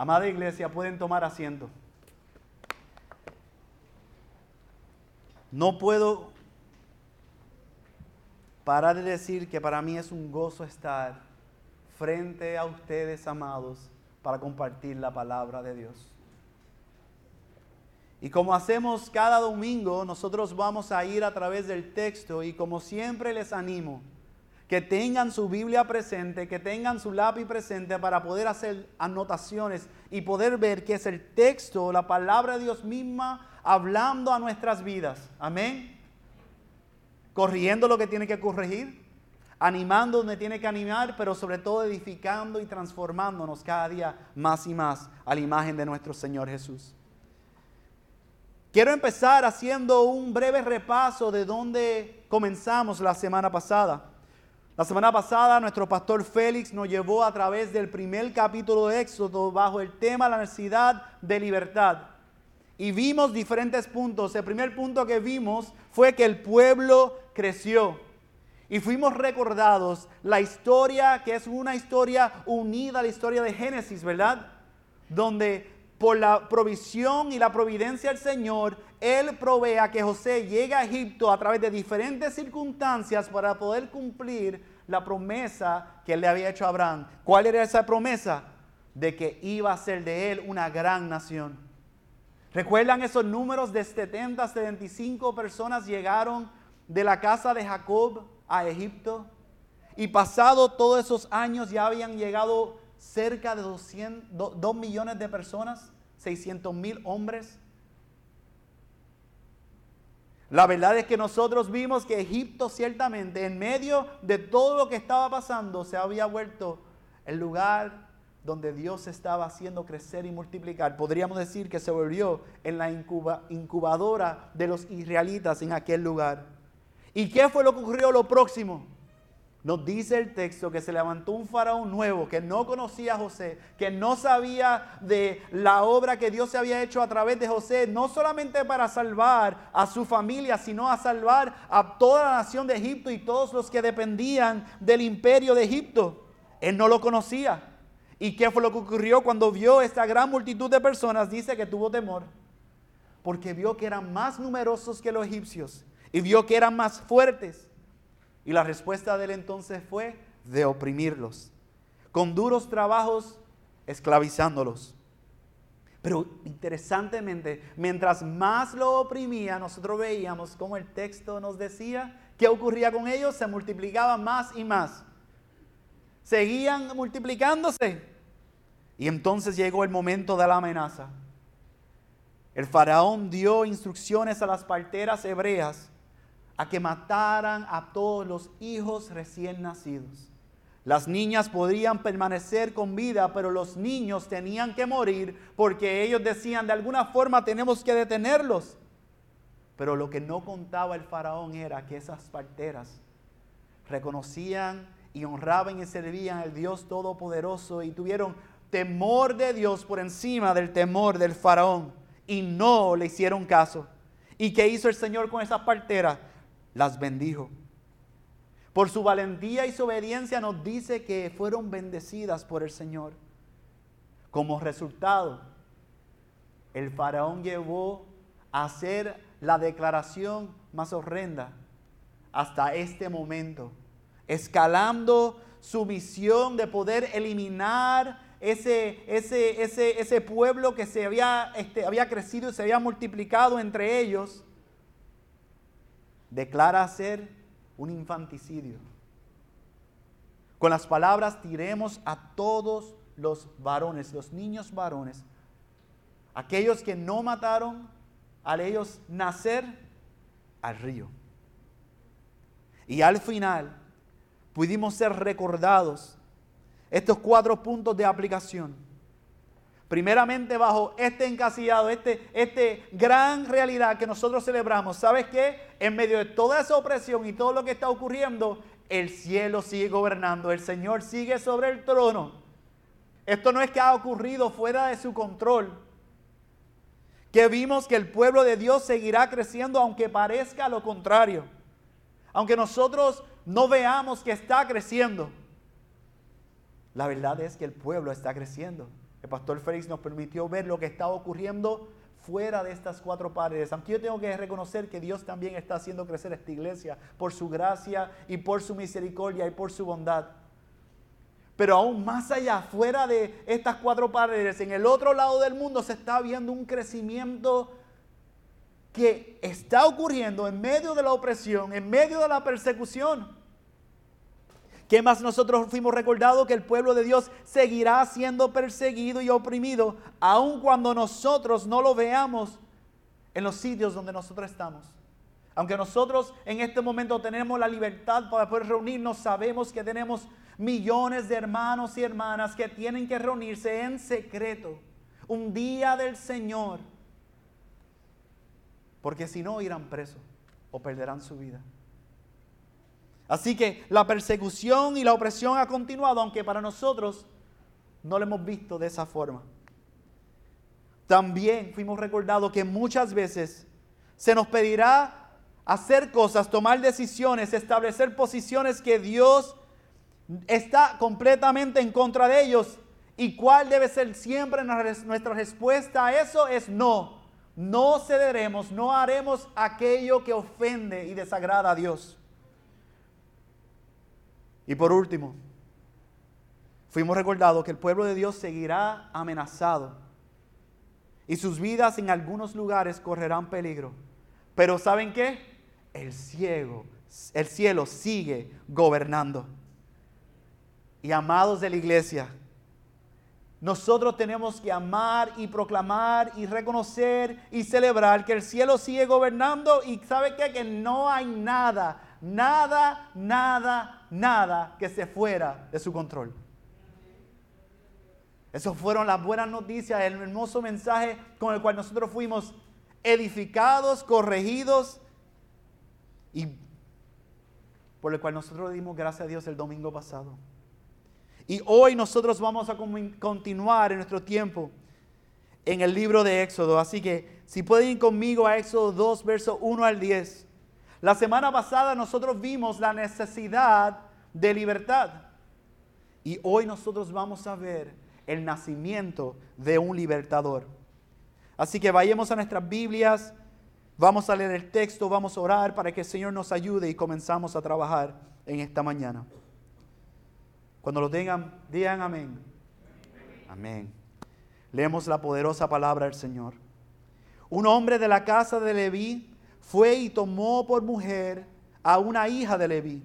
Amada iglesia, pueden tomar asiento. No puedo parar de decir que para mí es un gozo estar frente a ustedes, amados, para compartir la palabra de Dios. Y como hacemos cada domingo, nosotros vamos a ir a través del texto y como siempre les animo que tengan su Biblia presente, que tengan su lápiz presente para poder hacer anotaciones y poder ver que es el texto, la palabra de Dios misma hablando a nuestras vidas. Amén. Corrigiendo lo que tiene que corregir, animando donde tiene que animar, pero sobre todo edificando y transformándonos cada día más y más a la imagen de nuestro Señor Jesús. Quiero empezar haciendo un breve repaso de dónde comenzamos la semana pasada. La semana pasada nuestro pastor Félix nos llevó a través del primer capítulo de Éxodo bajo el tema la necesidad de libertad. Y vimos diferentes puntos. El primer punto que vimos fue que el pueblo creció. Y fuimos recordados la historia, que es una historia unida a la historia de Génesis, ¿verdad? Donde por la provisión y la providencia del Señor, Él provee a que José llegue a Egipto a través de diferentes circunstancias para poder cumplir la promesa que Él le había hecho a Abraham. ¿Cuál era esa promesa? De que iba a ser de Él una gran nación. ¿Recuerdan esos números de 70 a 75 personas llegaron de la casa de Jacob a Egipto? Y pasado todos esos años ya habían llegado cerca de 2 millones de personas, 600 mil hombres. La verdad es que nosotros vimos que Egipto ciertamente en medio de todo lo que estaba pasando se había vuelto el lugar donde Dios estaba haciendo crecer y multiplicar. Podríamos decir que se volvió en la incubadora de los israelitas en aquel lugar. ¿Y qué fue lo que ocurrió lo próximo? Nos dice el texto que se levantó un faraón nuevo que no conocía a José, que no sabía de la obra que Dios se había hecho a través de José, no solamente para salvar a su familia, sino a salvar a toda la nación de Egipto y todos los que dependían del imperio de Egipto. Él no lo conocía. ¿Y qué fue lo que ocurrió cuando vio esta gran multitud de personas? Dice que tuvo temor, porque vio que eran más numerosos que los egipcios y vio que eran más fuertes y la respuesta de él entonces fue de oprimirlos, con duros trabajos esclavizándolos. Pero interesantemente, mientras más lo oprimía, nosotros veíamos como el texto nos decía qué ocurría con ellos, se multiplicaban más y más. Seguían multiplicándose. Y entonces llegó el momento de la amenaza. El faraón dio instrucciones a las parteras hebreas a que mataran a todos los hijos recién nacidos. Las niñas podrían permanecer con vida, pero los niños tenían que morir porque ellos decían, de alguna forma tenemos que detenerlos. Pero lo que no contaba el faraón era que esas parteras reconocían y honraban y servían al Dios Todopoderoso y tuvieron temor de Dios por encima del temor del faraón y no le hicieron caso. ¿Y qué hizo el Señor con esas parteras? Las bendijo. Por su valentía y su obediencia nos dice que fueron bendecidas por el Señor. Como resultado, el faraón llevó a hacer la declaración más horrenda hasta este momento, escalando su misión de poder eliminar ese, ese, ese, ese pueblo que se había, este, había crecido y se había multiplicado entre ellos declara ser un infanticidio. Con las palabras tiremos a todos los varones, los niños varones, aquellos que no mataron a ellos nacer al río. Y al final pudimos ser recordados estos cuatro puntos de aplicación Primeramente bajo este encasillado, este, este gran realidad que nosotros celebramos. ¿Sabes qué? En medio de toda esa opresión y todo lo que está ocurriendo, el cielo sigue gobernando, el Señor sigue sobre el trono. Esto no es que ha ocurrido fuera de su control. Que vimos que el pueblo de Dios seguirá creciendo aunque parezca lo contrario. Aunque nosotros no veamos que está creciendo. La verdad es que el pueblo está creciendo. El pastor Félix nos permitió ver lo que estaba ocurriendo fuera de estas cuatro paredes. Aunque yo tengo que reconocer que Dios también está haciendo crecer esta iglesia por su gracia y por su misericordia y por su bondad. Pero aún más allá, fuera de estas cuatro paredes, en el otro lado del mundo se está viendo un crecimiento que está ocurriendo en medio de la opresión, en medio de la persecución. ¿Qué más nosotros fuimos recordados que el pueblo de Dios seguirá siendo perseguido y oprimido, aun cuando nosotros no lo veamos en los sitios donde nosotros estamos? Aunque nosotros en este momento tenemos la libertad para poder reunirnos, sabemos que tenemos millones de hermanos y hermanas que tienen que reunirse en secreto un día del Señor, porque si no irán presos o perderán su vida. Así que la persecución y la opresión ha continuado, aunque para nosotros no lo hemos visto de esa forma. También fuimos recordados que muchas veces se nos pedirá hacer cosas, tomar decisiones, establecer posiciones que Dios está completamente en contra de ellos. ¿Y cuál debe ser siempre nuestra respuesta a eso? Es no. No cederemos, no haremos aquello que ofende y desagrada a Dios. Y por último, fuimos recordados que el pueblo de Dios seguirá amenazado y sus vidas en algunos lugares correrán peligro. Pero ¿saben qué? El cielo, el cielo sigue gobernando. Y amados de la iglesia, nosotros tenemos que amar y proclamar y reconocer y celebrar que el cielo sigue gobernando y ¿sabe qué? Que no hay nada, nada, nada, nada que se fuera de su control. Esas fueron las buenas noticias, el hermoso mensaje con el cual nosotros fuimos edificados, corregidos y por el cual nosotros dimos gracias a Dios el domingo pasado. Y hoy nosotros vamos a continuar en nuestro tiempo en el libro de Éxodo. Así que si pueden ir conmigo a Éxodo 2, verso 1 al 10. La semana pasada nosotros vimos la necesidad de libertad. Y hoy nosotros vamos a ver el nacimiento de un libertador. Así que vayamos a nuestras Biblias, vamos a leer el texto, vamos a orar para que el Señor nos ayude y comenzamos a trabajar en esta mañana. Cuando lo tengan, digan amén. Amén. Leemos la poderosa palabra del Señor. Un hombre de la casa de Leví fue y tomó por mujer a una hija de Leví.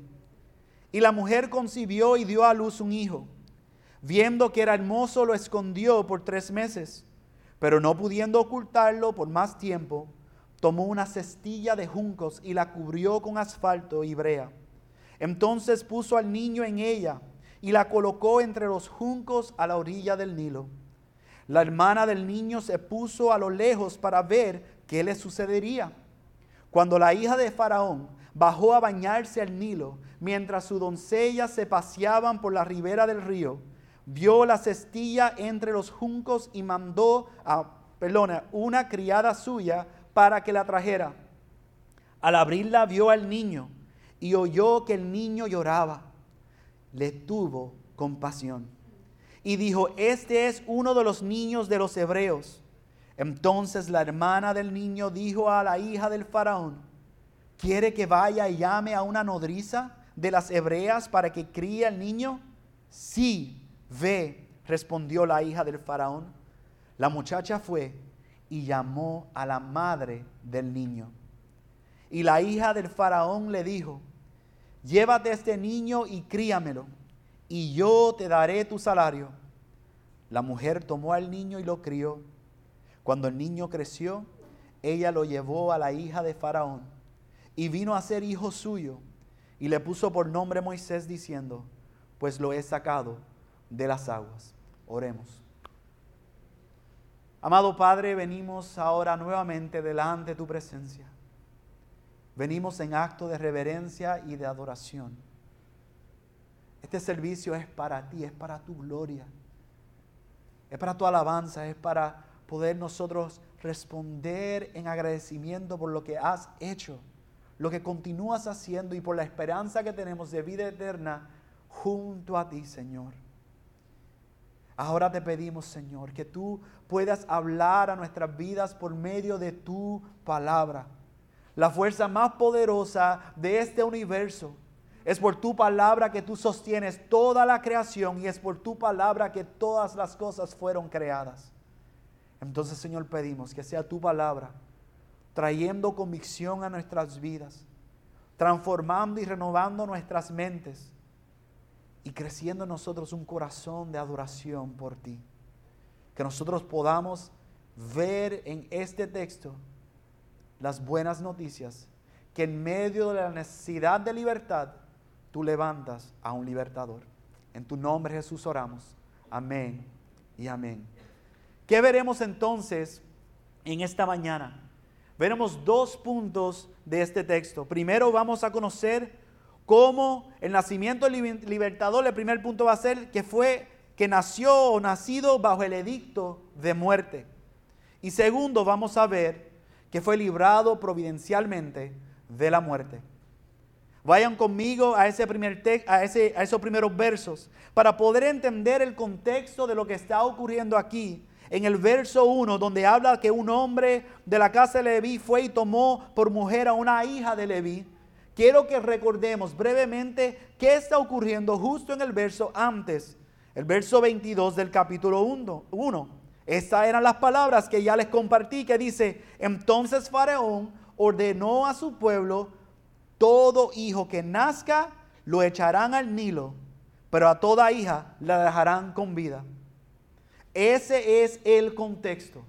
Y la mujer concibió y dio a luz un hijo. Viendo que era hermoso, lo escondió por tres meses. Pero no pudiendo ocultarlo por más tiempo, tomó una cestilla de juncos y la cubrió con asfalto y brea. Entonces puso al niño en ella y la colocó entre los juncos a la orilla del Nilo. La hermana del niño se puso a lo lejos para ver qué le sucedería. Cuando la hija de Faraón bajó a bañarse al Nilo, mientras sus doncellas se paseaban por la ribera del río, vio la cestilla entre los juncos y mandó a, perdona, una criada suya para que la trajera. Al abrirla vio al niño y oyó que el niño lloraba. Le tuvo compasión y dijo, este es uno de los niños de los hebreos. Entonces la hermana del niño dijo a la hija del faraón, ¿quiere que vaya y llame a una nodriza de las hebreas para que críe al niño? Sí, ve, respondió la hija del faraón. La muchacha fue y llamó a la madre del niño. Y la hija del faraón le dijo, llévate este niño y críamelo, y yo te daré tu salario. La mujer tomó al niño y lo crió cuando el niño creció, ella lo llevó a la hija de Faraón y vino a ser hijo suyo y le puso por nombre Moisés diciendo, pues lo he sacado de las aguas. Oremos. Amado Padre, venimos ahora nuevamente delante de tu presencia. Venimos en acto de reverencia y de adoración. Este servicio es para ti, es para tu gloria, es para tu alabanza, es para poder nosotros responder en agradecimiento por lo que has hecho, lo que continúas haciendo y por la esperanza que tenemos de vida eterna junto a ti, Señor. Ahora te pedimos, Señor, que tú puedas hablar a nuestras vidas por medio de tu palabra. La fuerza más poderosa de este universo es por tu palabra que tú sostienes toda la creación y es por tu palabra que todas las cosas fueron creadas. Entonces, Señor, pedimos que sea tu palabra trayendo convicción a nuestras vidas, transformando y renovando nuestras mentes y creciendo en nosotros un corazón de adoración por ti. Que nosotros podamos ver en este texto las buenas noticias, que en medio de la necesidad de libertad, tú levantas a un libertador. En tu nombre Jesús oramos. Amén y amén. ¿Qué veremos entonces en esta mañana? Veremos dos puntos de este texto. Primero vamos a conocer cómo el nacimiento libertador, el primer punto va a ser que fue que nació o nacido bajo el edicto de muerte. Y segundo, vamos a ver que fue librado providencialmente de la muerte. Vayan conmigo a, ese primer a, ese, a esos primeros versos para poder entender el contexto de lo que está ocurriendo aquí. En el verso 1, donde habla que un hombre de la casa de Leví fue y tomó por mujer a una hija de Leví. Quiero que recordemos brevemente qué está ocurriendo justo en el verso antes, el verso 22 del capítulo 1. Estas eran las palabras que ya les compartí, que dice, entonces Faraón ordenó a su pueblo, todo hijo que nazca lo echarán al Nilo, pero a toda hija la dejarán con vida. Ese es el contexto.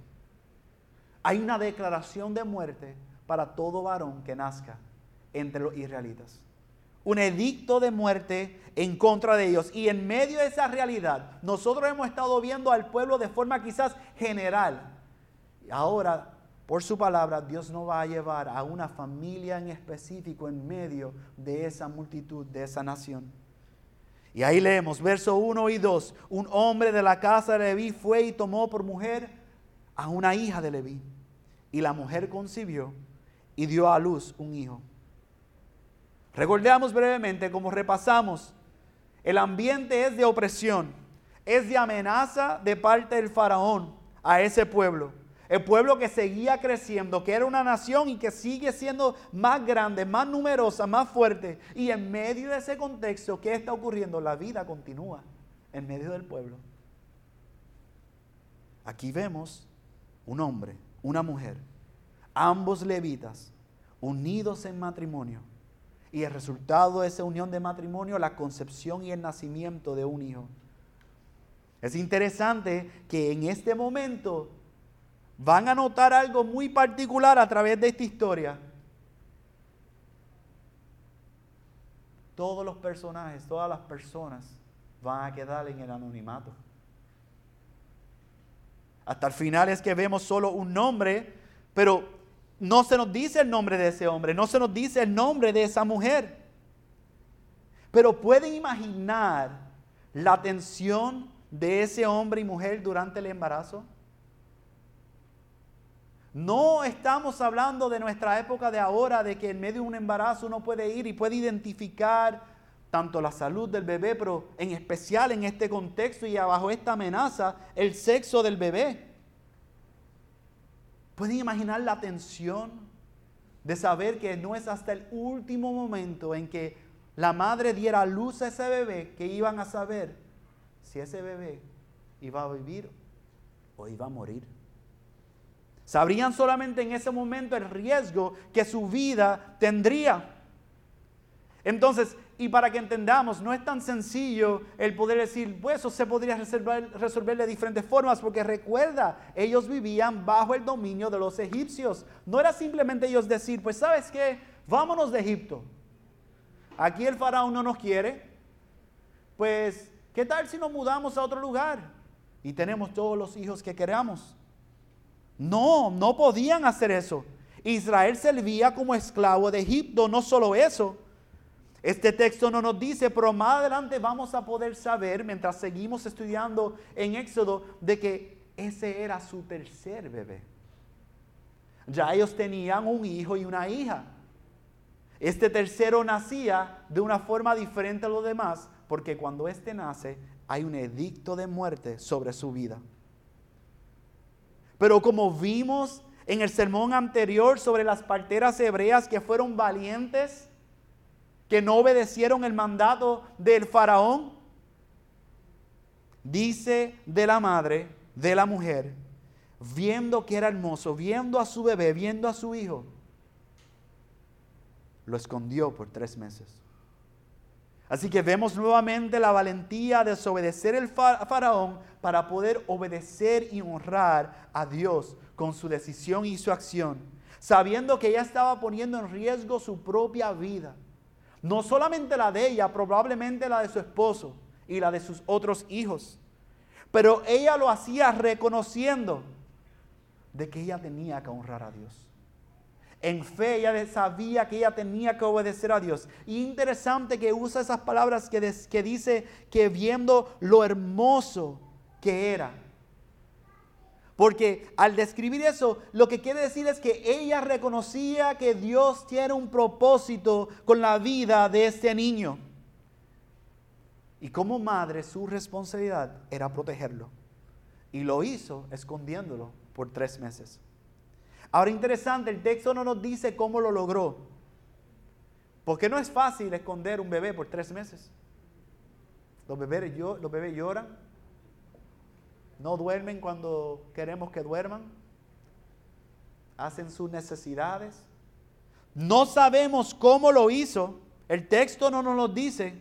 Hay una declaración de muerte para todo varón que nazca entre los israelitas. Un edicto de muerte en contra de ellos. Y en medio de esa realidad, nosotros hemos estado viendo al pueblo de forma quizás general. Ahora, por su palabra, Dios no va a llevar a una familia en específico en medio de esa multitud, de esa nación. Y ahí leemos, verso 1 y 2, un hombre de la casa de Leví fue y tomó por mujer a una hija de Leví. Y la mujer concibió y dio a luz un hijo. Recordemos brevemente, como repasamos, el ambiente es de opresión, es de amenaza de parte del faraón a ese pueblo. El pueblo que seguía creciendo, que era una nación y que sigue siendo más grande, más numerosa, más fuerte. Y en medio de ese contexto, ¿qué está ocurriendo? La vida continúa en medio del pueblo. Aquí vemos un hombre, una mujer, ambos levitas, unidos en matrimonio y el resultado de esa unión de matrimonio, la concepción y el nacimiento de un hijo. Es interesante que en este momento van a notar algo muy particular a través de esta historia. Todos los personajes, todas las personas van a quedar en el anonimato. Hasta el final es que vemos solo un nombre, pero no se nos dice el nombre de ese hombre, no se nos dice el nombre de esa mujer. Pero pueden imaginar la tensión de ese hombre y mujer durante el embarazo. No estamos hablando de nuestra época de ahora, de que en medio de un embarazo uno puede ir y puede identificar tanto la salud del bebé, pero en especial en este contexto y bajo esta amenaza, el sexo del bebé. ¿Pueden imaginar la tensión de saber que no es hasta el último momento en que la madre diera luz a ese bebé que iban a saber si ese bebé iba a vivir o iba a morir? Sabrían solamente en ese momento el riesgo que su vida tendría. Entonces, y para que entendamos, no es tan sencillo el poder decir, pues eso se podría resolver, resolver, de diferentes formas, porque recuerda, ellos vivían bajo el dominio de los egipcios. No era simplemente ellos decir, pues sabes qué, vámonos de Egipto. Aquí el faraón no nos quiere. Pues, ¿qué tal si nos mudamos a otro lugar y tenemos todos los hijos que queramos? No, no podían hacer eso. Israel servía como esclavo de Egipto, no solo eso este texto no nos dice, pero más adelante vamos a poder saber, mientras seguimos estudiando en Éxodo, de que ese era su tercer bebé. Ya ellos tenían un hijo y una hija. Este tercero nacía de una forma diferente a los demás, porque cuando éste nace, hay un edicto de muerte sobre su vida. Pero como vimos en el sermón anterior sobre las parteras hebreas que fueron valientes, que no obedecieron el mandato del faraón, dice de la madre, de la mujer, viendo que era hermoso, viendo a su bebé, viendo a su hijo, lo escondió por tres meses. Así que vemos nuevamente la valentía de desobedecer el faraón para poder obedecer y honrar a Dios con su decisión y su acción, sabiendo que ella estaba poniendo en riesgo su propia vida. No solamente la de ella, probablemente la de su esposo y la de sus otros hijos. Pero ella lo hacía reconociendo de que ella tenía que honrar a Dios. En fe ella sabía que ella tenía que obedecer a Dios. Y interesante que usa esas palabras que, que dice que viendo lo hermoso que era. Porque al describir eso, lo que quiere decir es que ella reconocía que Dios tiene un propósito con la vida de este niño. Y como madre, su responsabilidad era protegerlo. Y lo hizo escondiéndolo por tres meses. Ahora interesante, el texto no nos dice cómo lo logró. Porque no es fácil esconder un bebé por tres meses. Los bebés, los bebés lloran. No duermen cuando queremos que duerman. Hacen sus necesidades. No sabemos cómo lo hizo. El texto no nos lo dice.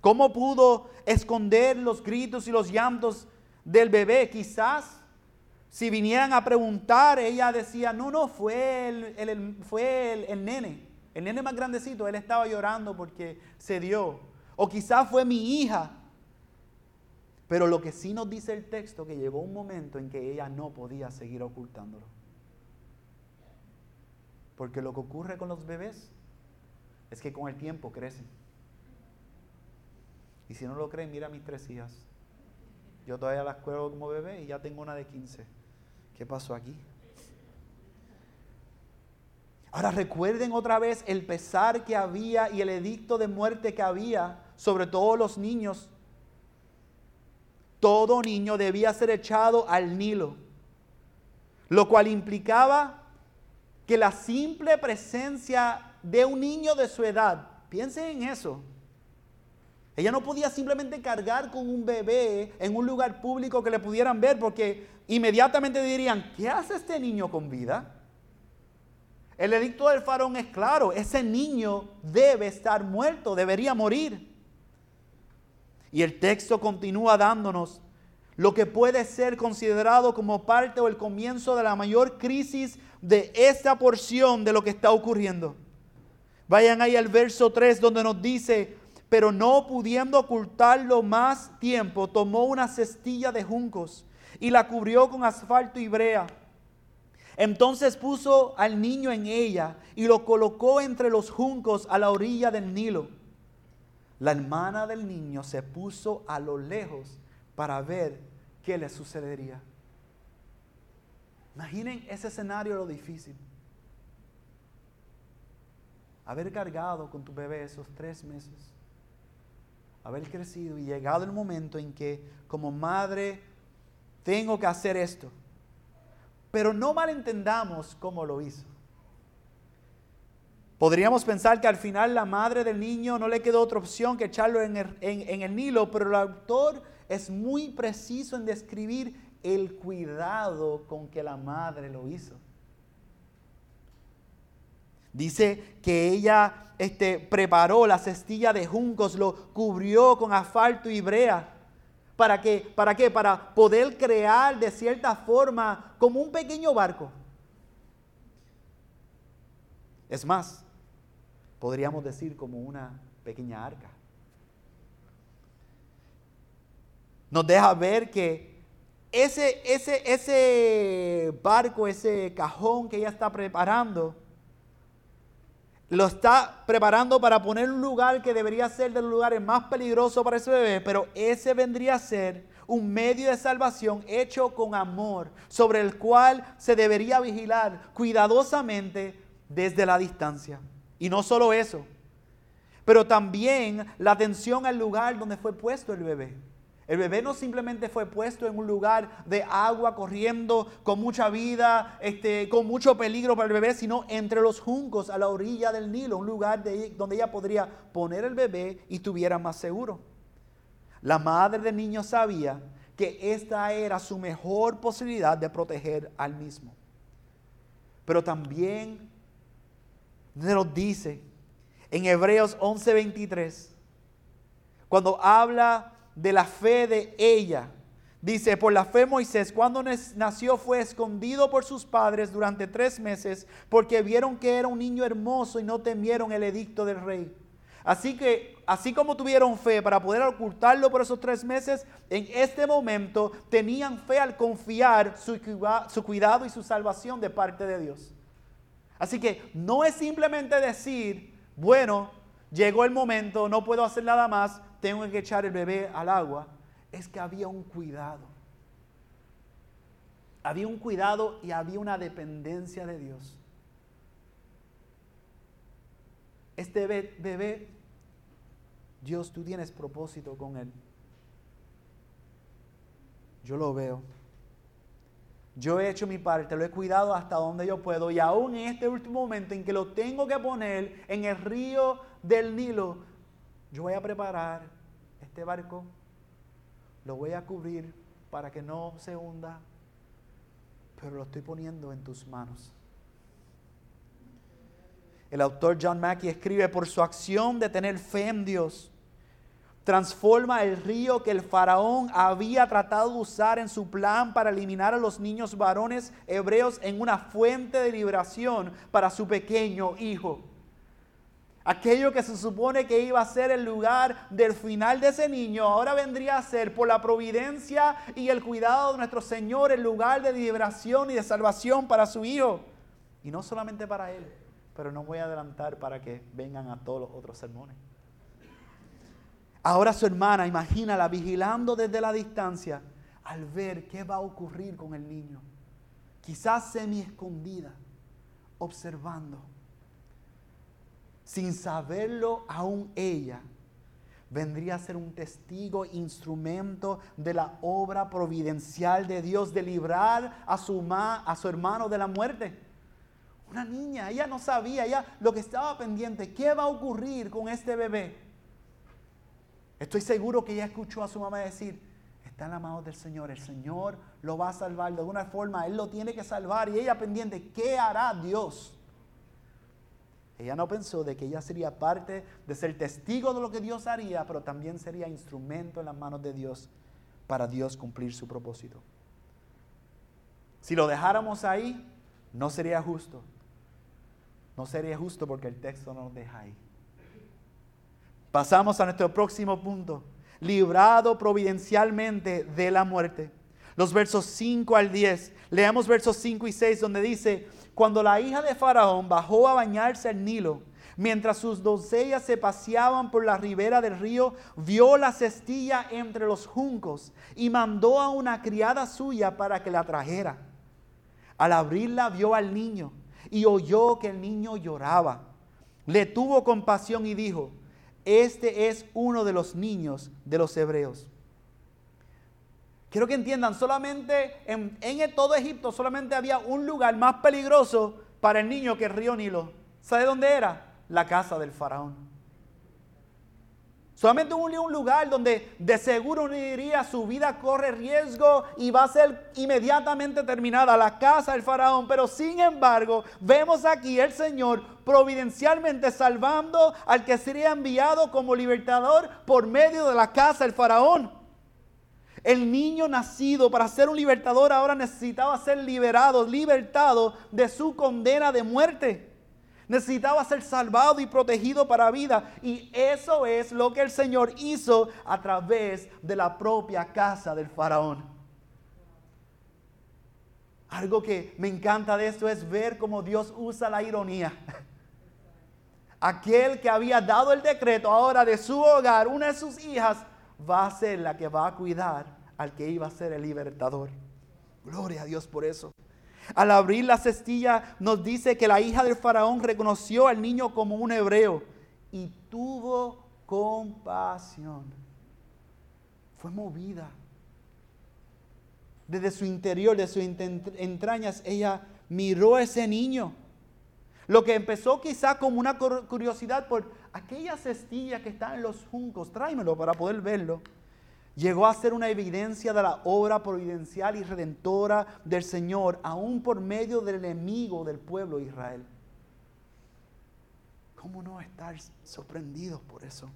¿Cómo pudo esconder los gritos y los llantos del bebé? Quizás si vinieran a preguntar, ella decía, no, no, fue el, fue el, nene, el nene más grandecito, él estaba llorando porque se dio. O quizás fue mi hija. Pero lo que sí nos dice el texto, que llegó un momento en que ella no podía seguir ocultándolo. Porque lo que ocurre con los bebés es que con el tiempo crecen. Y si no lo creen, mira mis tres hijas. Yo todavía las cuelgo como bebé y ya tengo una de 15. ¿Qué pasó aquí? Ahora recuerden otra vez el pesar que había y el edicto de muerte que había sobre todos los niños. Todo niño debía ser echado al Nilo, lo cual implicaba que la simple presencia de un niño de su edad, piensen en eso, ella no podía simplemente cargar con un bebé en un lugar público que le pudieran ver porque inmediatamente dirían, ¿qué hace este niño con vida? El edicto del faraón es claro, ese niño debe estar muerto, debería morir. Y el texto continúa dándonos lo que puede ser considerado como parte o el comienzo de la mayor crisis de esta porción de lo que está ocurriendo. Vayan ahí al verso 3 donde nos dice, pero no pudiendo ocultarlo más tiempo, tomó una cestilla de juncos y la cubrió con asfalto y brea. Entonces puso al niño en ella y lo colocó entre los juncos a la orilla del Nilo. La hermana del niño se puso a lo lejos para ver qué le sucedería. Imaginen ese escenario lo difícil. Haber cargado con tu bebé esos tres meses haber crecido y llegado el momento en que como madre tengo que hacer esto. Pero no malentendamos cómo lo hizo. Podríamos pensar que al final la madre del niño no le quedó otra opción que echarlo en el, en el Nilo, pero el autor es muy preciso en describir el cuidado con que la madre lo hizo. Dice que ella este, preparó la cestilla de juncos, lo cubrió con asfalto y brea. ¿Para qué? ¿Para qué? Para poder crear de cierta forma como un pequeño barco. Es más, podríamos decir como una pequeña arca. Nos deja ver que ese, ese, ese barco, ese cajón que ella está preparando, lo está preparando para poner un lugar que debería ser de los lugares más peligrosos para ese bebé, pero ese vendría a ser un medio de salvación hecho con amor, sobre el cual se debería vigilar cuidadosamente desde la distancia. Y no solo eso, pero también la atención al lugar donde fue puesto el bebé. El bebé no simplemente fue puesto en un lugar de agua corriendo con mucha vida, este, con mucho peligro para el bebé, sino entre los juncos a la orilla del Nilo, un lugar donde ella podría poner el bebé y estuviera más seguro. La madre del niño sabía que esta era su mejor posibilidad de proteger al mismo. Pero también nos dice en Hebreos 11:23, cuando habla de la fe de ella. Dice, por la fe Moisés, cuando nació fue escondido por sus padres durante tres meses porque vieron que era un niño hermoso y no temieron el edicto del rey. Así que, así como tuvieron fe para poder ocultarlo por esos tres meses, en este momento tenían fe al confiar su, su cuidado y su salvación de parte de Dios. Así que no es simplemente decir, bueno, llegó el momento, no puedo hacer nada más, tengo que echar el bebé al agua, es que había un cuidado. Había un cuidado y había una dependencia de Dios. Este bebé, Dios, tú tienes propósito con él. Yo lo veo. Yo he hecho mi parte, lo he cuidado hasta donde yo puedo y aún en este último momento en que lo tengo que poner en el río del Nilo, yo voy a preparar este barco lo voy a cubrir para que no se hunda, pero lo estoy poniendo en tus manos. El autor John Mackey escribe, por su acción de tener fe en Dios, transforma el río que el faraón había tratado de usar en su plan para eliminar a los niños varones hebreos en una fuente de liberación para su pequeño hijo. Aquello que se supone que iba a ser el lugar del final de ese niño, ahora vendría a ser por la providencia y el cuidado de nuestro Señor el lugar de liberación y de salvación para su hijo. Y no solamente para él, pero no voy a adelantar para que vengan a todos los otros sermones. Ahora su hermana, imagínala, vigilando desde la distancia al ver qué va a ocurrir con el niño. Quizás semi escondida, observando sin saberlo aún ella, vendría a ser un testigo, instrumento de la obra providencial de Dios de librar a su, ma, a su hermano de la muerte. Una niña, ella no sabía, ella lo que estaba pendiente, ¿qué va a ocurrir con este bebé? Estoy seguro que ella escuchó a su mamá decir, está en la mano del Señor, el Señor lo va a salvar de alguna forma, Él lo tiene que salvar y ella pendiente, ¿qué hará Dios? Ella no pensó de que ella sería parte de ser testigo de lo que Dios haría, pero también sería instrumento en las manos de Dios para Dios cumplir su propósito. Si lo dejáramos ahí, no sería justo. No sería justo porque el texto no nos deja ahí. Pasamos a nuestro próximo punto. Librado providencialmente de la muerte. Los versos 5 al 10. Leamos versos 5 y 6 donde dice, cuando la hija de Faraón bajó a bañarse al Nilo, mientras sus doncellas se paseaban por la ribera del río, vio la cestilla entre los juncos y mandó a una criada suya para que la trajera. Al abrirla vio al niño y oyó que el niño lloraba. Le tuvo compasión y dijo, este es uno de los niños de los hebreos. Quiero que entiendan, solamente en, todo Egipto solamente había un lugar más peligroso para el niño que el río Nilo. ¿Sabe dónde era? La casa del faraón. Solamente un, un lugar donde de seguro uno diría su vida corre riesgo y va a ser inmediatamente terminada, la casa del faraón. Pero sin embargo, vemos aquí el Señor providencialmente salvando al que sería enviado como libertador por medio de la casa del faraón. El niño nacido para ser un libertador ahora necesitaba ser liberado, libertado de su condena de muerte. Necesitaba ser salvado y protegido para vida. Y eso es lo que el Señor hizo a través de la propia casa del faraón. Algo que me encanta de esto es ver cómo Dios usa la ironía. Aquel que había dado el decreto ahora de su hogar, una de sus hijas, va a ser la que va a cuidar al que iba a ser el libertador. Gloria a Dios por eso. Al abrir la cestilla nos dice que la hija del faraón reconoció al niño como un hebreo y tuvo compasión. fue movida. Desde su interior, de sus entrañas, ella miró a ese niño. Lo que empezó quizá como una curiosidad por aquella cestilla que está en los juncos, tráemelo para poder verlo, llegó a ser una evidencia de la obra providencial y redentora del Señor, aún por medio del enemigo del pueblo de Israel. ¿Cómo no estar sorprendidos por eso?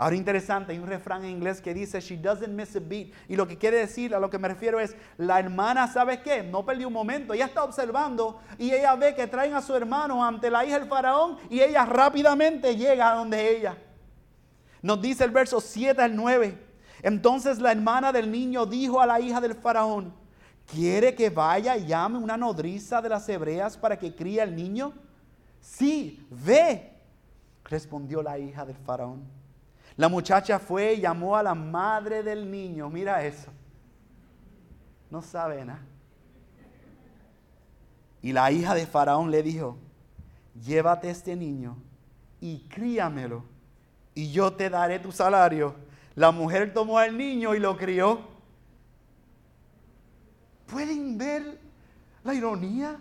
Ahora interesante, hay un refrán en inglés que dice, she doesn't miss a beat. Y lo que quiere decir, a lo que me refiero es, la hermana, ¿sabes qué? No perdió un momento, ella está observando y ella ve que traen a su hermano ante la hija del faraón y ella rápidamente llega a donde ella. Nos dice el verso 7 al 9. Entonces la hermana del niño dijo a la hija del faraón, ¿quiere que vaya y llame una nodriza de las hebreas para que críe al niño? Sí, ve, respondió la hija del faraón. La muchacha fue y llamó a la madre del niño. Mira eso. No sabe nada. Y la hija de Faraón le dijo, llévate este niño y críamelo y yo te daré tu salario. La mujer tomó al niño y lo crió. ¿Pueden ver la ironía?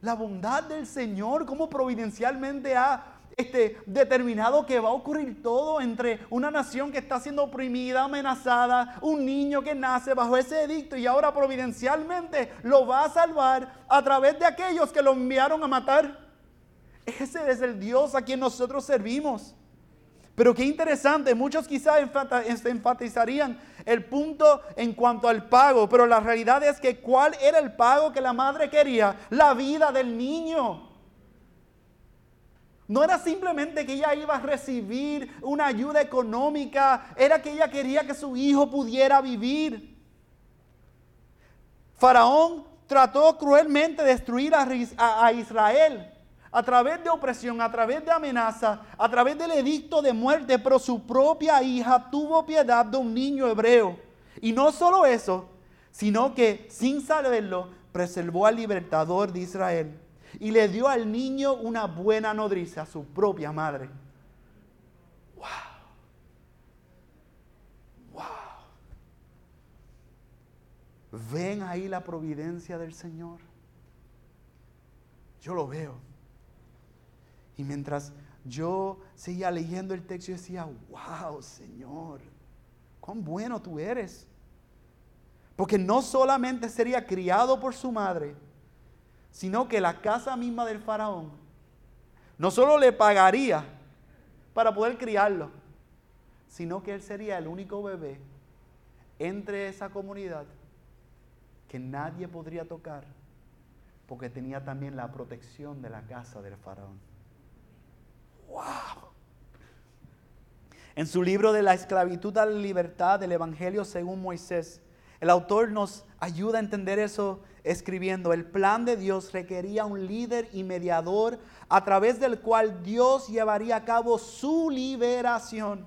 La bondad del Señor, cómo providencialmente ha este, determinado que va a ocurrir todo entre una nación que está siendo oprimida, amenazada, un niño que nace bajo ese edicto y ahora providencialmente lo va a salvar a través de aquellos que lo enviaron a matar. Ese es el Dios a quien nosotros servimos. Pero qué interesante, muchos quizás enfatizarían el punto en cuanto al pago, pero la realidad es que cuál era el pago que la madre quería, la vida del niño. No era simplemente que ella iba a recibir una ayuda económica, era que ella quería que su hijo pudiera vivir. Faraón trató cruelmente de destruir a, Israel a través de opresión, a través de amenaza, a través del edicto de muerte, pero su propia hija tuvo piedad de un niño hebreo. Y no solo eso, sino que sin saberlo, preservó al libertador de Israel y le dio al niño una buena nodriza, a su propia madre. ¡Wow! ¡Wow! ¿Ven ahí la providencia del Señor? Yo lo veo. Y mientras yo seguía leyendo el texto, yo decía, wow, Señor, cuán bueno tú eres. Porque no solamente sería criado por su madre, sino que la casa misma del faraón no solo le pagaría para poder criarlo, sino que él sería el único bebé entre esa comunidad que nadie podría tocar porque tenía también la protección de la casa del faraón. ¡Wow! En su libro de la esclavitud a la libertad del Evangelio según Moisés, el autor nos ayuda a entender eso escribiendo, el plan de Dios requería un líder y mediador a través del cual Dios llevaría a cabo su liberación.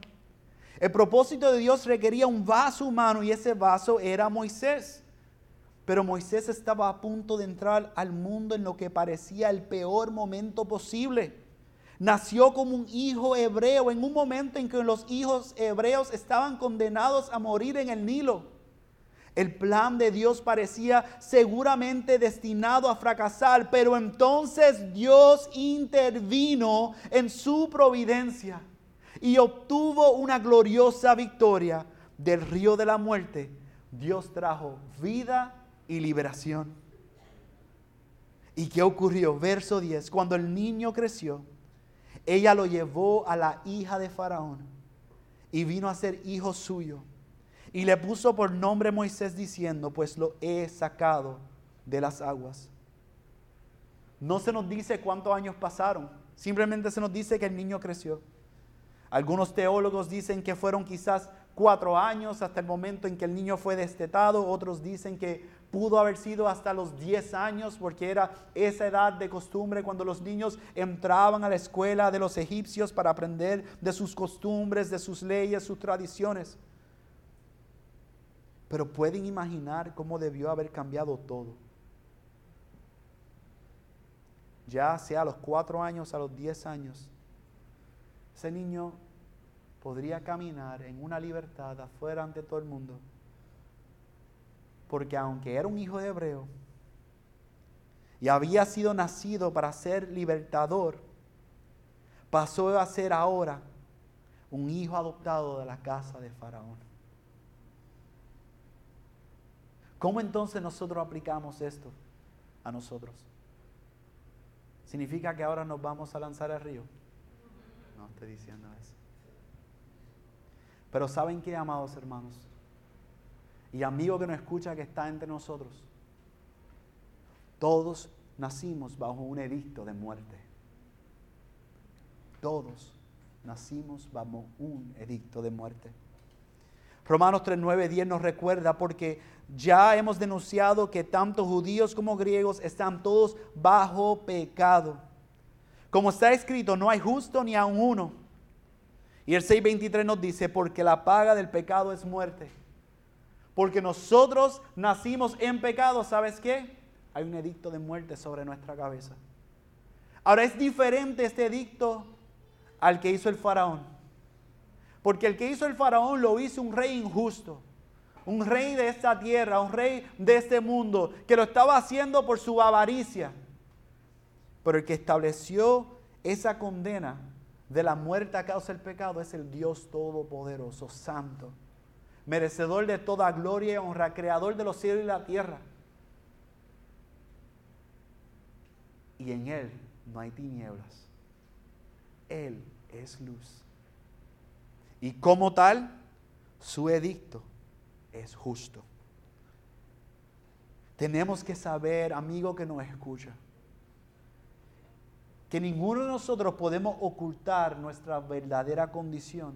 El propósito de Dios requería un vaso humano y ese vaso era Moisés. Pero Moisés estaba a punto de entrar al mundo en lo que parecía el peor momento posible. Nació como un hijo hebreo en un momento en que los hijos hebreos estaban condenados a morir en el Nilo. El plan de Dios parecía seguramente destinado a fracasar, pero entonces Dios intervino en su providencia y obtuvo una gloriosa victoria del río de la muerte. Dios trajo vida y liberación. ¿Y qué ocurrió? Verso 10. Cuando el niño creció, ella lo llevó a la hija de Faraón y vino a ser hijo suyo. Y le puso por nombre Moisés diciendo, pues lo he sacado de las aguas. No se nos dice cuántos años pasaron, simplemente se nos dice que el niño creció. Algunos teólogos dicen que fueron quizás cuatro años hasta el momento en que el niño fue destetado, otros dicen que pudo haber sido hasta los diez años, porque era esa edad de costumbre cuando los niños entraban a la escuela de los egipcios para aprender de sus costumbres, de sus leyes, sus tradiciones. Pero pueden imaginar cómo debió haber cambiado todo. Ya sea a los cuatro años, a los diez años, ese niño podría caminar en una libertad afuera ante todo el mundo. Porque aunque era un hijo de hebreo y había sido nacido para ser libertador, pasó a ser ahora un hijo adoptado de la casa de Faraón. ¿Cómo entonces nosotros aplicamos esto a nosotros? ¿Significa que ahora nos vamos a lanzar al río? No estoy diciendo eso. Pero ¿saben qué, amados hermanos? Y amigo que nos escucha que está entre nosotros. Todos nacimos bajo un edicto de muerte. Todos nacimos bajo un edicto de muerte. Romanos 3, 9, 10 nos recuerda porque ya hemos denunciado que tanto judíos como griegos están todos bajo pecado. Como está escrito, no hay justo ni a uno. Y el 6.23 nos dice, porque la paga del pecado es muerte. Porque nosotros nacimos en pecado, ¿sabes qué? Hay un edicto de muerte sobre nuestra cabeza. Ahora es diferente este edicto al que hizo el faraón. Porque el que hizo el faraón lo hizo un rey injusto. Un rey de esta tierra, un rey de este mundo, que lo estaba haciendo por su avaricia. Pero el que estableció esa condena de la muerte a causa del pecado es el Dios Todopoderoso, Santo, merecedor de toda gloria y honra, creador de los cielos y la tierra. Y en Él no hay tinieblas. Él es luz. Y como tal, su edicto es justo. Tenemos que saber, amigo que nos escucha, que ninguno de nosotros podemos ocultar nuestra verdadera condición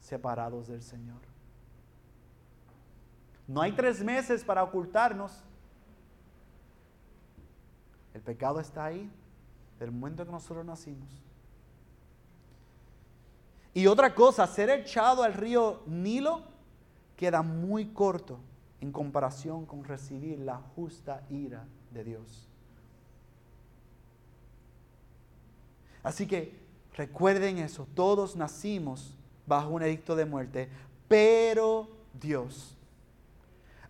separados del Señor. No hay tres meses para ocultarnos. El pecado está ahí del momento que nosotros nacimos. Y otra cosa, ser echado al río Nilo queda muy corto en comparación con recibir la justa ira de Dios. Así que recuerden eso, todos nacimos bajo un edicto de muerte, pero Dios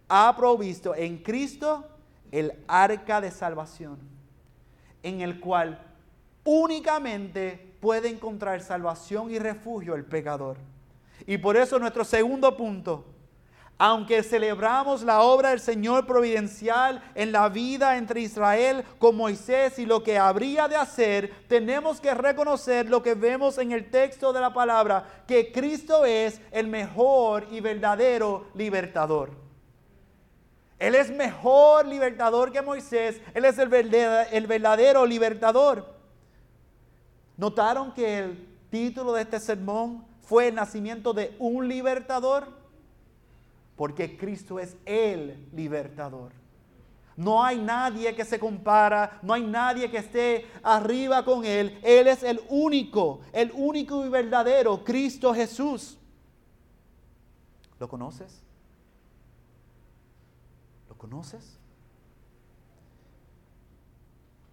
ha provisto en Cristo el arca de salvación, en el cual únicamente puede encontrar salvación y refugio el pecador. Y por eso nuestro segundo punto, aunque celebramos la obra del Señor providencial en la vida entre Israel con Moisés y lo que habría de hacer, tenemos que reconocer lo que vemos en el texto de la palabra, que Cristo es el mejor y verdadero libertador. Él es mejor libertador que Moisés, Él es el verdadero libertador. ¿Notaron que el título de este sermón fue el nacimiento de un libertador? Porque Cristo es el libertador. No hay nadie que se compara, no hay nadie que esté arriba con Él. Él es el único, el único y verdadero, Cristo Jesús. ¿Lo conoces? ¿Lo conoces?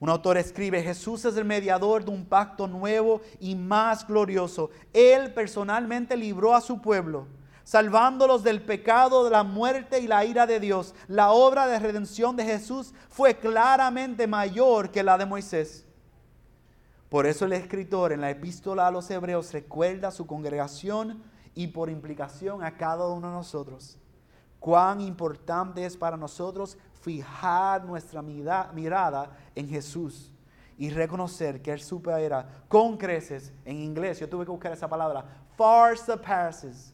Un autor escribe, Jesús es el mediador de un pacto nuevo y más glorioso. Él personalmente libró a su pueblo, salvándolos del pecado, de la muerte y la ira de Dios. La obra de redención de Jesús fue claramente mayor que la de Moisés. Por eso el escritor en la epístola a los hebreos recuerda a su congregación y por implicación a cada uno de nosotros. Cuán importante es para nosotros fijar nuestra mirada en Jesús y reconocer que Él supera con creces, en inglés, yo tuve que buscar esa palabra, far surpasses,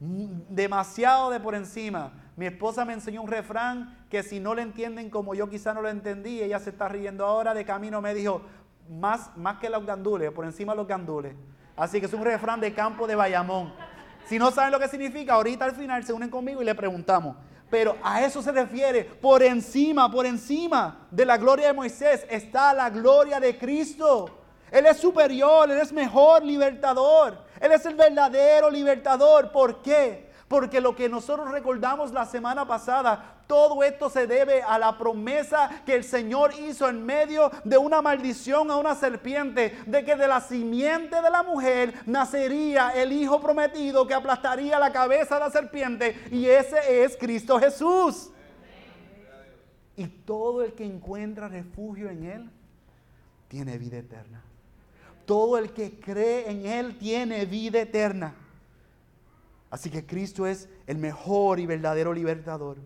demasiado de por encima. Mi esposa me enseñó un refrán que si no lo entienden como yo quizá no lo entendí, ella se está riendo ahora, de camino me dijo, más, más que los gandules, por encima de los gandules. Así que es un refrán de campo de Bayamón. Si no saben lo que significa, ahorita al final se unen conmigo y le preguntamos. Pero a eso se refiere. Por encima, por encima de la gloria de Moisés está la gloria de Cristo. Él es superior, Él es mejor libertador. Él es el verdadero libertador. ¿Por qué? Porque lo que nosotros recordamos la semana pasada, Todo esto se debe a la promesa que el Señor hizo en medio de una maldición a una serpiente, de que de la simiente de la mujer nacería el Hijo prometido que aplastaría la cabeza de la serpiente, y ese es Cristo Jesús. Y todo el que encuentra refugio en Él tiene vida eterna. Todo el que cree en Él tiene vida eterna. Así que Cristo es el mejor y verdadero libertador.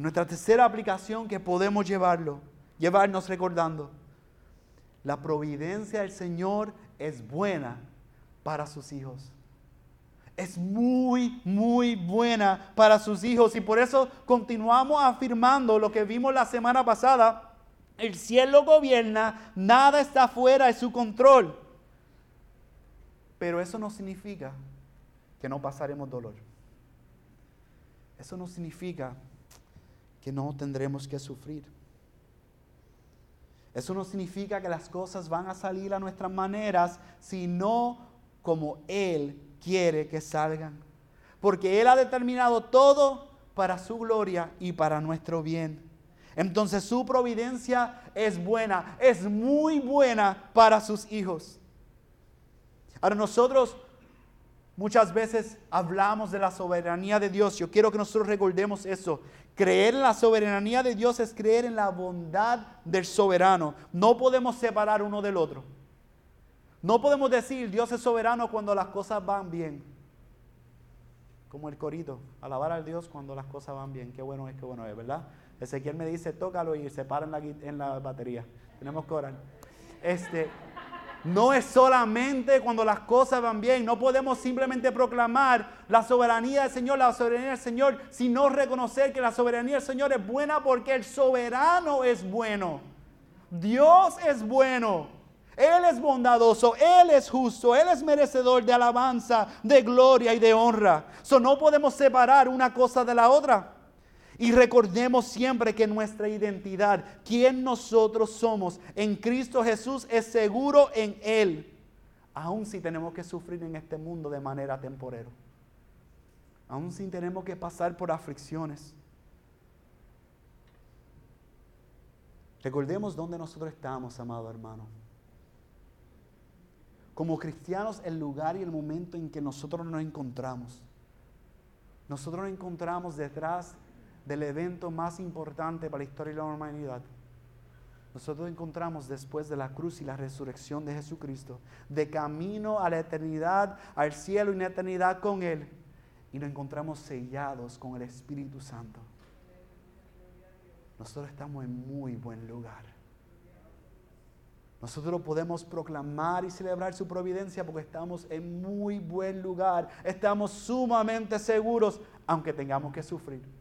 Nuestra tercera aplicación que podemos llevarlo, llevarnos recordando, la providencia del Señor es buena para sus hijos es muy, muy buena para sus hijos. Y por eso continuamos afirmando lo que vimos la semana pasada. El cielo gobierna, nada está fuera de su control. Pero eso no significa que no pasaremos dolor. Eso no significa que no tendremos que sufrir. Eso no significa que las cosas van a salir a nuestras maneras, sino como Él quiere que salgan. Porque Él ha determinado todo para su gloria y para nuestro bien. Entonces su providencia es buena, es muy buena para sus hijos. Ahora nosotros muchas veces hablamos de la soberanía de Dios. Yo quiero que nosotros recordemos eso. Creer en la soberanía de Dios es creer en la bondad del soberano. No podemos separar uno del otro. No podemos decir Dios es soberano cuando las cosas van bien. Como el corito, alabar al Dios cuando las cosas van bien. Qué bueno es, qué bueno es, ¿verdad? Ezequiel me dice, tócalo y se para en la, batería. Tenemos que orar. Este, no es solamente cuando las cosas van bien. No podemos simplemente proclamar la soberanía del Señor, la soberanía del Señor, sino reconocer que la soberanía del Señor es buena porque el soberano es bueno. Dios es bueno. Él es bondadoso, Él es justo, Él es merecedor de alabanza, de gloria y de honra. So, no podemos separar una cosa de la otra. Y recordemos siempre que nuestra identidad, quien nosotros somos en Cristo Jesús, es seguro en Él. Aun si tenemos que sufrir en este mundo de manera temporera. Aun si tenemos que pasar por aflicciones. Recordemos dónde nosotros estamos, amado hermano como cristianos el lugar y el momento en que nosotros nos encontramos. Nosotros nos encontramos detrás del evento más importante para la historia de la humanidad. Nosotros nos encontramos después de la cruz y la resurrección de Jesucristo, de camino a la eternidad, al cielo y la eternidad con Él. Y nos encontramos sellados con el Espíritu Santo. Nosotros estamos en muy buen lugar. Nosotros podemos proclamar y celebrar su providencia porque estamos en muy buen lugar. Estamos sumamente seguros, aunque tengamos que sufrir,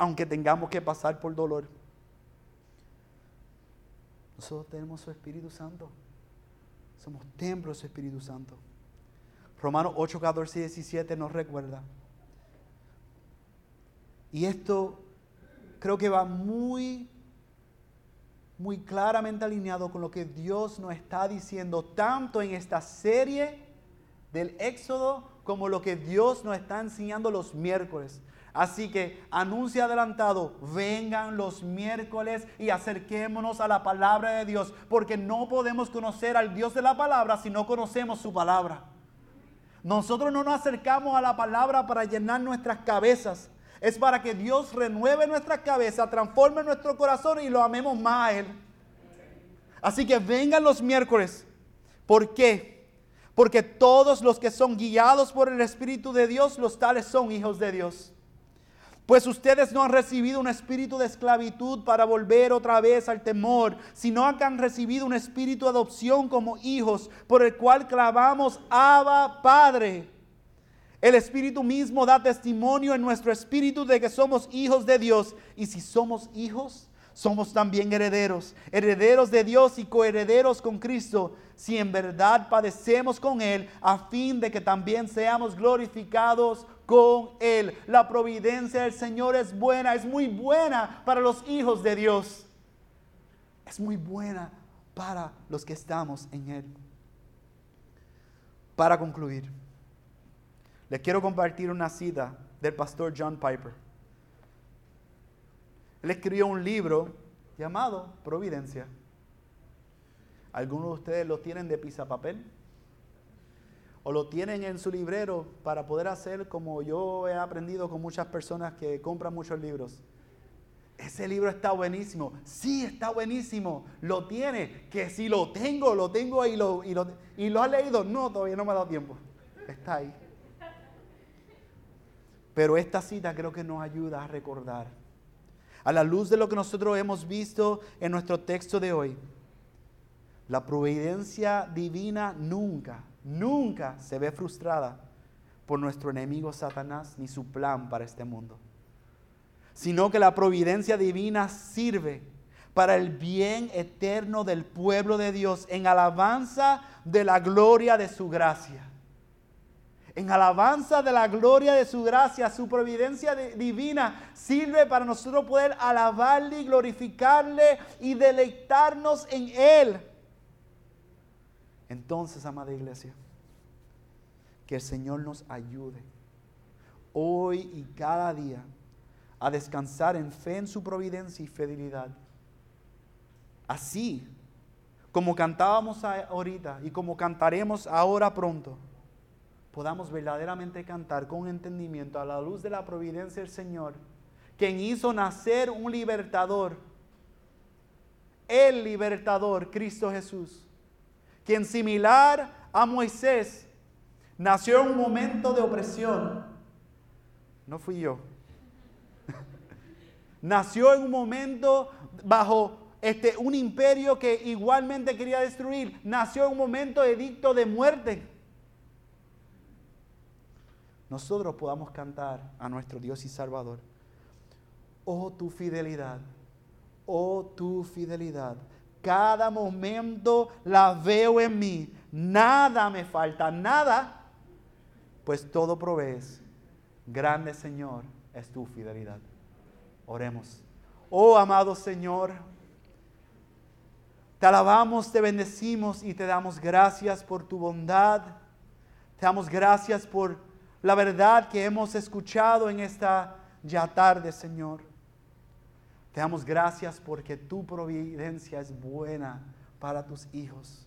aunque tengamos que pasar por dolor. Nosotros tenemos su Espíritu Santo. Somos templos de su Espíritu Santo. Romanos 8, 14 y 17 nos recuerda. Y esto creo que va muy muy claramente alineado con lo que Dios nos está diciendo, tanto en esta serie del Éxodo como lo que Dios nos está enseñando los miércoles. Así que anuncia adelantado, vengan los miércoles y acerquémonos a la palabra de Dios, porque no podemos conocer al Dios de la palabra si no conocemos su palabra. Nosotros no nos acercamos a la palabra para llenar nuestras cabezas, es para que Dios renueve nuestra cabeza, transforme nuestro corazón y lo amemos más a Él. Así que vengan los miércoles. ¿Por qué? Porque todos los que son guiados por el Espíritu de Dios, los tales son hijos de Dios. Pues ustedes no han recibido un espíritu de esclavitud para volver otra vez al temor, sino que han recibido un espíritu de adopción como hijos, por el cual clamamos, Abba Padre. El Espíritu mismo da testimonio en nuestro espíritu de que somos hijos de Dios. Y si somos hijos, somos también herederos, herederos de Dios y coherederos con Cristo, si en verdad padecemos con Él, a fin de que también seamos glorificados con Él. La providencia del Señor es buena, es muy buena para los hijos de Dios. Es muy buena para los que estamos en Él. Para concluir. Les quiero compartir una cita del pastor John Piper. Él escribió un libro llamado Providencia. Algunos de ustedes lo tienen de papel o lo tienen en su librero para poder hacer como yo he aprendido con muchas personas que compran muchos libros. Ese libro está buenísimo. Sí, está buenísimo. Lo tiene. Que si lo tengo, lo tengo y lo, y lo, y lo ha leído. No, todavía no me ha dado tiempo. Está ahí. Pero esta cita creo que nos ayuda a recordar. A la luz de lo que nosotros hemos visto en nuestro texto de hoy, la providencia divina nunca, nunca se ve frustrada por nuestro enemigo Satanás ni su plan para este mundo sino que la providencia divina sirve para el bien eterno del pueblo de Dios en alabanza de la gloria de su gracia. En alabanza de la gloria de su gracia, su providencia divina sirve para nosotros poder alabarle y glorificarle y deleitarnos en Él. Entonces, amada iglesia, que el Señor nos ayude hoy y cada día a descansar en fe en su providencia y fidelidad. Así como cantábamos ahorita y como cantaremos ahora pronto, podamos verdaderamente cantar con entendimiento a la luz de la providencia del Señor, quien hizo nacer un libertador, el libertador, Cristo Jesús, quien similar a Moisés nació en un momento de opresión. No fui yo nació en un momento bajo este, un imperio que igualmente quería destruir. Nació en un momento edicto de muerte. Nosotros podamos cantar a nuestro Dios y Salvador. Oh tu fidelidad, oh tu fidelidad. Cada momento la veo en mí. Nada me falta, nada. Pues todo provees. Grande Señor es tu fidelidad. Oremos. Oh amado Señor, te alabamos, te bendecimos y te damos gracias por tu bondad. Te damos gracias por la verdad que hemos escuchado en esta ya tarde, Señor. Te damos gracias porque tu providencia es buena para tus hijos.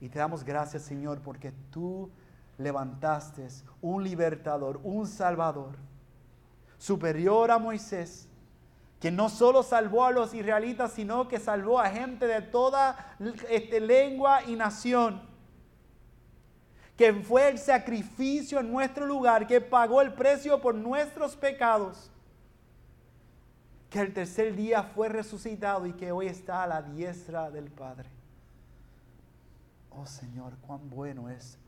Y te damos gracias, Señor, porque tú levantaste un libertador, un salvador superior a Moisés, que no solo salvó a los israelitas, sino que salvó a gente de toda este, lengua y nación. Que fue el sacrificio en nuestro lugar, que pagó el precio por nuestros pecados. Que el tercer día fue resucitado y que hoy está a la diestra del Padre. Oh Señor, cuán bueno es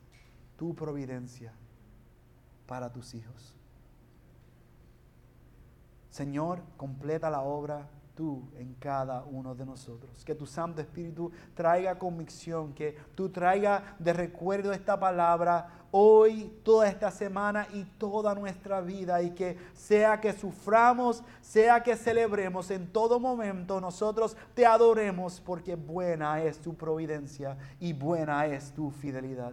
tu providencia para tus hijos. Señor, completa la obra tú en cada uno de nosotros. Que tu Santo Espíritu traiga convicción, que tú traiga de recuerdo esta palabra hoy, toda esta semana y toda nuestra vida. Y que sea que suframos, sea que celebremos, en todo momento nosotros te adoremos porque buena es tu providencia y buena es tu fidelidad.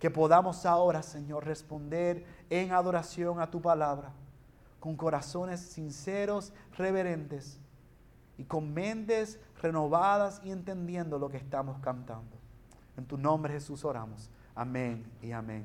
Que podamos ahora, Señor, responder en adoración a tu palabra con corazones sinceros, reverentes y con mentes renovadas y entendiendo lo que estamos cantando. En tu nombre Jesús oramos. Amén y amén.